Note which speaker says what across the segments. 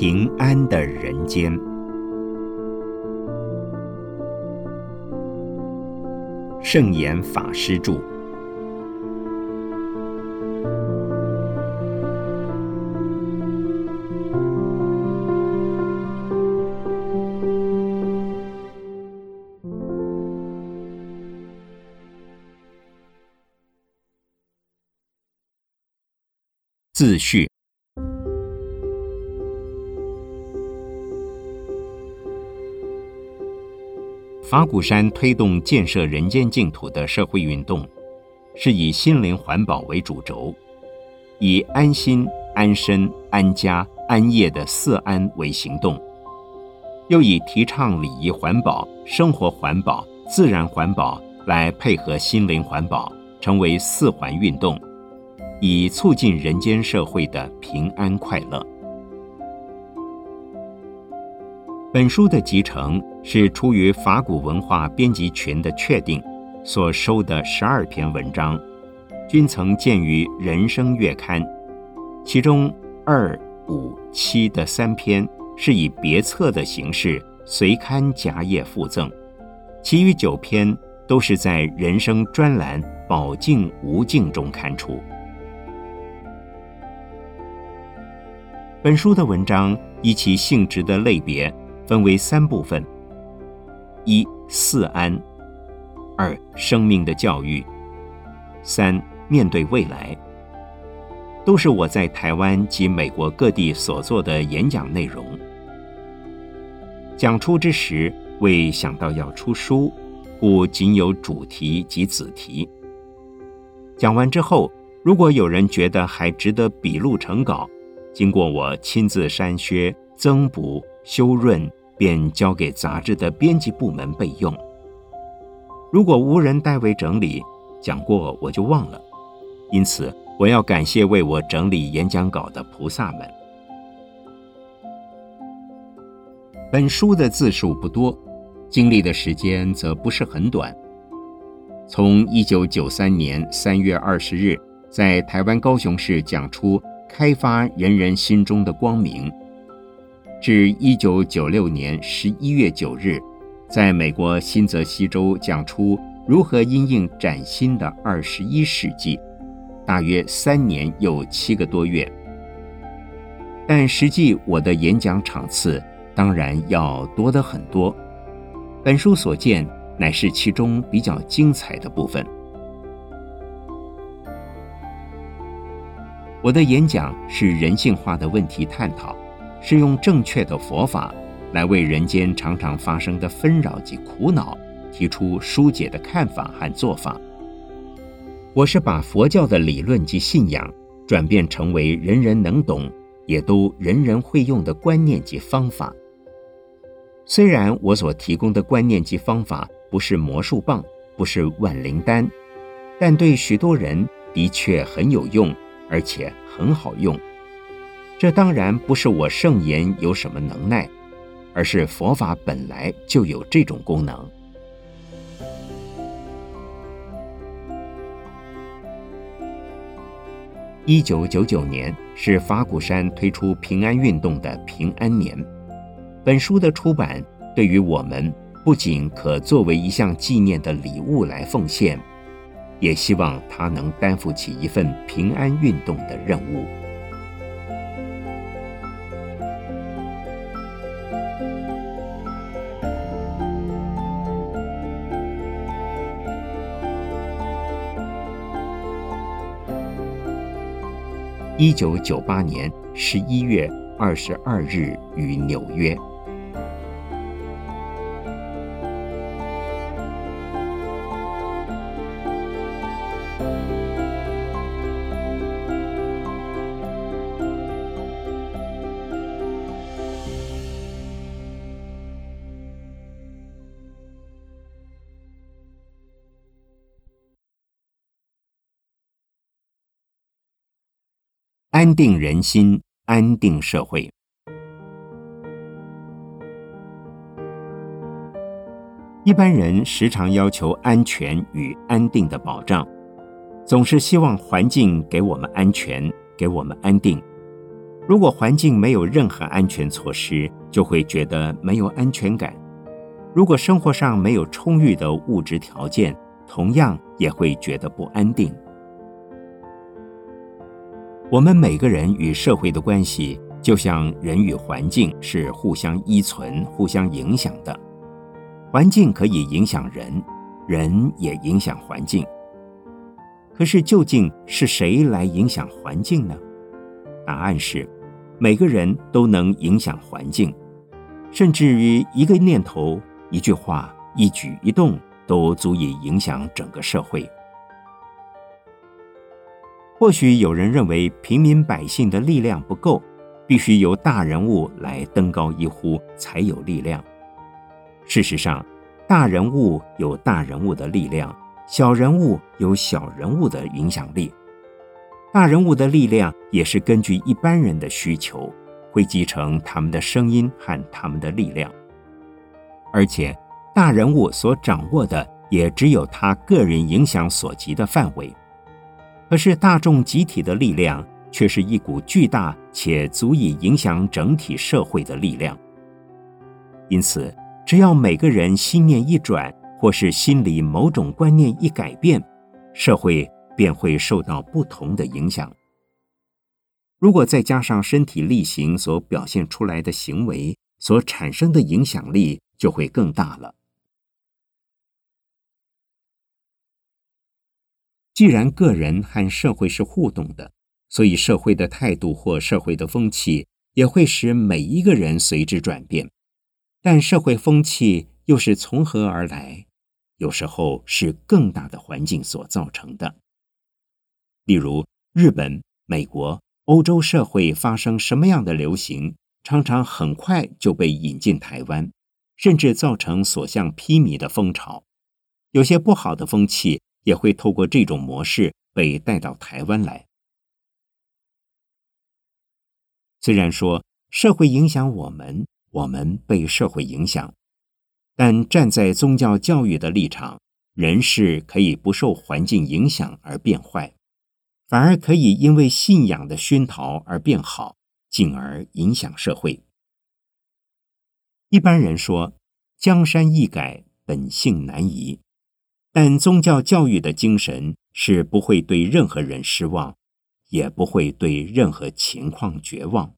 Speaker 1: 平安的人间。圣严法师著。自序。法鼓山推动建设人间净土的社会运动，是以心灵环保为主轴，以安心、安身、安家、安业的四安为行动，又以提倡礼仪环保、生活环保、自然环保来配合心灵环保，成为四环运动。以促进人间社会的平安快乐。本书的集成是出于法古文化编辑群的确定，所收的十二篇文章，均曾见于《人生月刊》，其中二、五、七的三篇是以别册的形式随刊夹页附赠，其余九篇都是在《人生》专栏“宝镜无境”中刊出。本书的文章依其性质的类别分为三部分：一、四安；二、生命的教育；三、面对未来。都是我在台湾及美国各地所做的演讲内容。讲出之时，未想到要出书，故仅有主题及子题。讲完之后，如果有人觉得还值得笔录成稿，经过我亲自删削、增补、修润，便交给杂志的编辑部门备用。如果无人代为整理，讲过我就忘了。因此，我要感谢为我整理演讲稿的菩萨们。本书的字数不多，经历的时间则不是很短。从一九九三年三月二十日在台湾高雄市讲出。开发人人心中的光明。至一九九六年十一月九日，在美国新泽西州讲出如何因应崭新的二十一世纪，大约三年又七个多月。但实际我的演讲场次当然要多得很多。本书所见乃是其中比较精彩的部分。我的演讲是人性化的问题探讨，是用正确的佛法来为人间常常发生的纷扰及苦恼提出疏解的看法和做法。我是把佛教的理论及信仰转变成为人人能懂，也都人人会用的观念及方法。虽然我所提供的观念及方法不是魔术棒，不是万灵丹，但对许多人的确很有用。而且很好用，这当然不是我圣言有什么能耐，而是佛法本来就有这种功能。一九九九年是法鼓山推出平安运动的平安年，本书的出版对于我们不仅可作为一项纪念的礼物来奉献。也希望他能担负起一份平安运动的任务。一九九八年十一月二十二日于纽约。安定人心，安定社会。一般人时常要求安全与安定的保障，总是希望环境给我们安全，给我们安定。如果环境没有任何安全措施，就会觉得没有安全感；如果生活上没有充裕的物质条件，同样也会觉得不安定。我们每个人与社会的关系，就像人与环境是互相依存、互相影响的。环境可以影响人，人也影响环境。可是，究竟是谁来影响环境呢？答案是，每个人都能影响环境，甚至于一个念头、一句话、一举一动，都足以影响整个社会。或许有人认为平民百姓的力量不够，必须由大人物来登高一呼才有力量。事实上，大人物有大人物的力量，小人物有小人物的影响力。大人物的力量也是根据一般人的需求，汇集成他们的声音和他们的力量。而且，大人物所掌握的也只有他个人影响所及的范围。可是，大众集体的力量却是一股巨大且足以影响整体社会的力量。因此，只要每个人心念一转，或是心里某种观念一改变，社会便会受到不同的影响。如果再加上身体力行所表现出来的行为，所产生的影响力就会更大了。既然个人和社会是互动的，所以社会的态度或社会的风气也会使每一个人随之转变。但社会风气又是从何而来？有时候是更大的环境所造成的。例如，日本、美国、欧洲社会发生什么样的流行，常常很快就被引进台湾，甚至造成所向披靡的风潮。有些不好的风气。也会透过这种模式被带到台湾来。虽然说社会影响我们，我们被社会影响，但站在宗教教育的立场，人是可以不受环境影响而变坏，反而可以因为信仰的熏陶而变好，进而影响社会。一般人说：“江山易改，本性难移。”但宗教教育的精神是不会对任何人失望，也不会对任何情况绝望。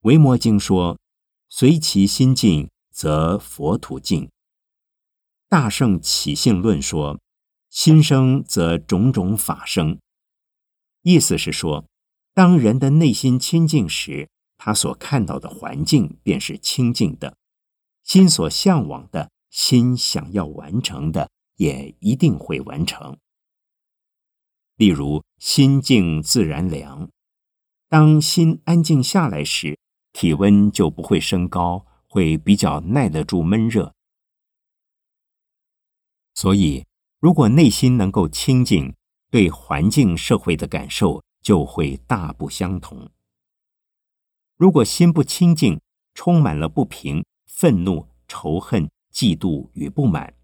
Speaker 1: 维摩经说：“随其心境。”则佛土净。大圣起信论说：“心生则种种法生。”意思是说，当人的内心清净时，他所看到的环境便是清净的；心所向往的心想要完成的，也一定会完成。例如，心静自然凉。当心安静下来时，体温就不会升高。会比较耐得住闷热，所以如果内心能够清净，对环境社会的感受就会大不相同。如果心不清净，充满了不平、愤怒、仇恨、嫉妒与不满，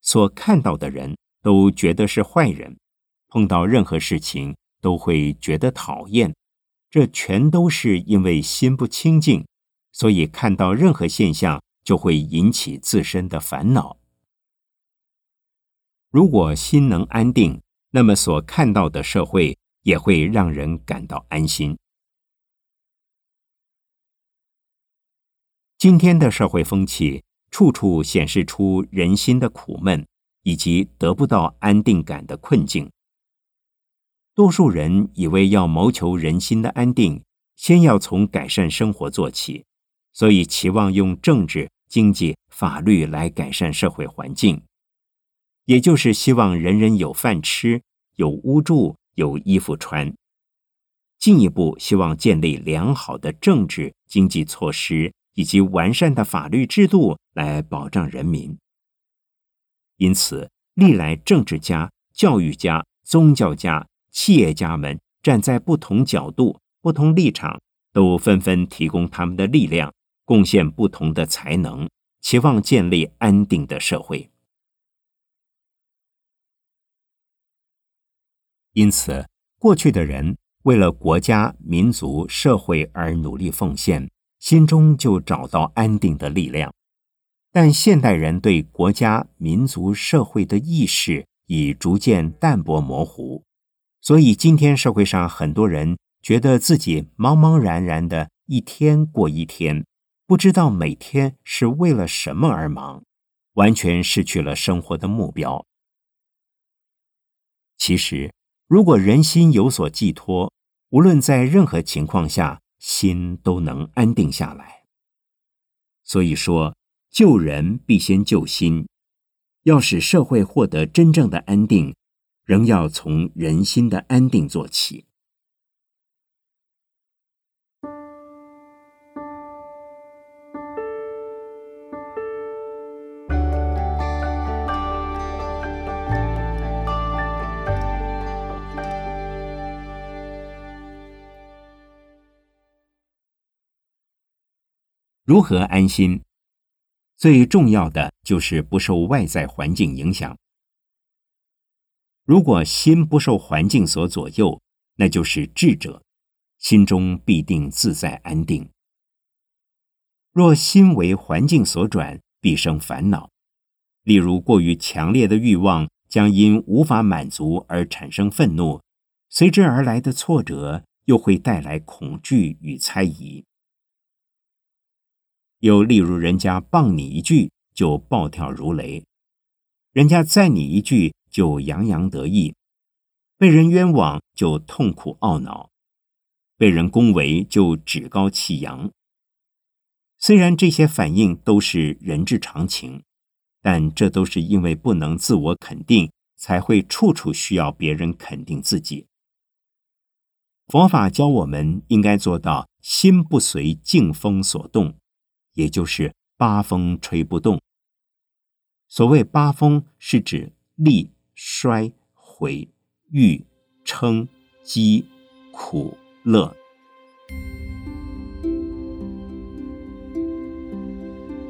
Speaker 1: 所看到的人都觉得是坏人，碰到任何事情都会觉得讨厌，这全都是因为心不清净。所以，看到任何现象，就会引起自身的烦恼。如果心能安定，那么所看到的社会也会让人感到安心。今天的社会风气，处处显示出人心的苦闷，以及得不到安定感的困境。多数人以为要谋求人心的安定，先要从改善生活做起。所以，期望用政治、经济、法律来改善社会环境，也就是希望人人有饭吃、有屋住、有衣服穿。进一步，希望建立良好的政治、经济措施以及完善的法律制度来保障人民。因此，历来政治家、教育家、宗教家企业家们站在不同角度、不同立场，都纷纷提供他们的力量，贡献不同的才能，期望建立安定的社会。因此，过去的人为了国家、民族、社会而努力奉献，心中就找到安定的力量。但现代人对国家、民族、社会的意识已逐渐淡薄模糊，所以今天社会上很多人觉得自己茫茫然然的一天过一天，不知道每天是为了什么而忙，完全失去了生活的目标。其实，如果人心有所寄托，无论在任何情况下，心都能安定下来。所以说。救人必先救心，要使社会获得真正的安定，仍要从人心的安定做起。如何安心？最重要的就是不受外在环境影响。如果心不受环境所左右，那就是智者，心中必定自在安定。若心为环境所转，必生烦恼。例如，过于强烈的欲望将因无法满足而产生愤怒，随之而来的挫折又会带来恐惧与猜疑。又例如，人家谤你一句就暴跳如雷，人家赞你一句就洋洋得意，被人冤枉就痛苦懊恼，被人恭维就趾高气扬。虽然这些反应都是人之常情，但这都是因为不能自我肯定，才会处处需要别人肯定自己。佛法教我们应该做到心不随境风所动。也就是八风吹不动。所谓八风，是指利、衰、毁、誉、称、讥、苦、乐。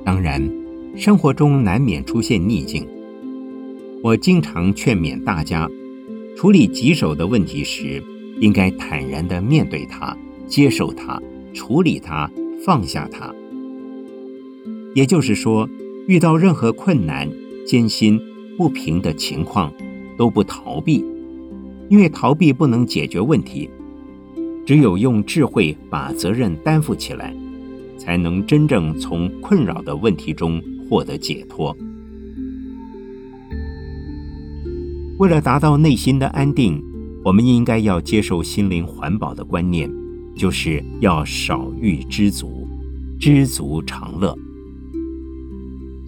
Speaker 1: 当然，生活中难免出现逆境。我经常劝勉大家，处理棘手的问题时，应该坦然的面对它，接受它，处理它，放下它。也就是说，遇到任何困难、艰辛、不平的情况，都不逃避，因为逃避不能解决问题。只有用智慧把责任担负起来，才能真正从困扰的问题中获得解脱。为了达到内心的安定，我们应该要接受心灵环保的观念，就是要少欲知足，知足常乐。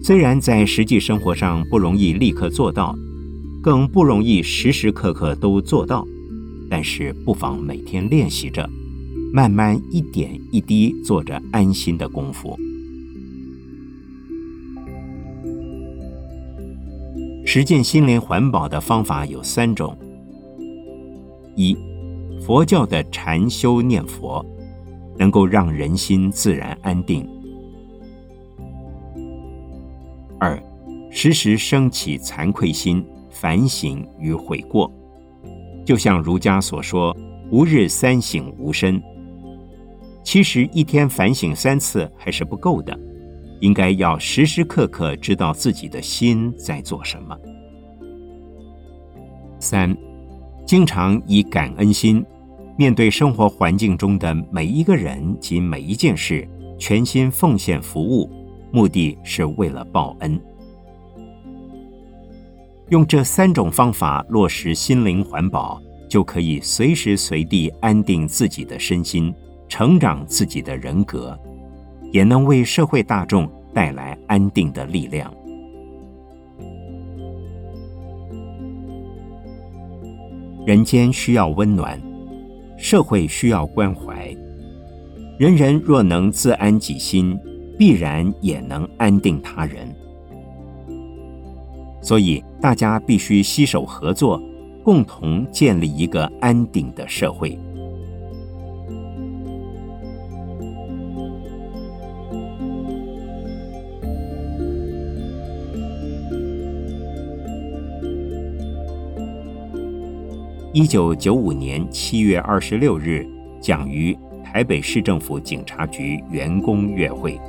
Speaker 1: 虽然在实际生活上不容易立刻做到，更不容易时时刻刻都做到，但是不妨每天练习着，慢慢一点一滴做着安心的功夫。实践心灵环保的方法有三种：一、佛教的禅修念佛，能够让人心自然安定。时时升起惭愧心、反省与悔过，就像儒家所说“吾日三省吾身”。其实一天反省三次还是不够的，应该要时时刻刻知道自己的心在做什么。三，经常以感恩心面对生活环境中的每一个人及每一件事，全心奉献服务。目的是为了报恩，用这三种方法落实心灵环保，就可以随时随地安定自己的身心，成长自己的人格，也能为社会大众带来安定的力量。人间需要温暖，社会需要关怀，人人若能自安己心。必然也能安定他人，所以大家必须携手合作，共同建立一个安定的社会。一九九五年七月二十六日，讲于台北市政府警察局员工月会。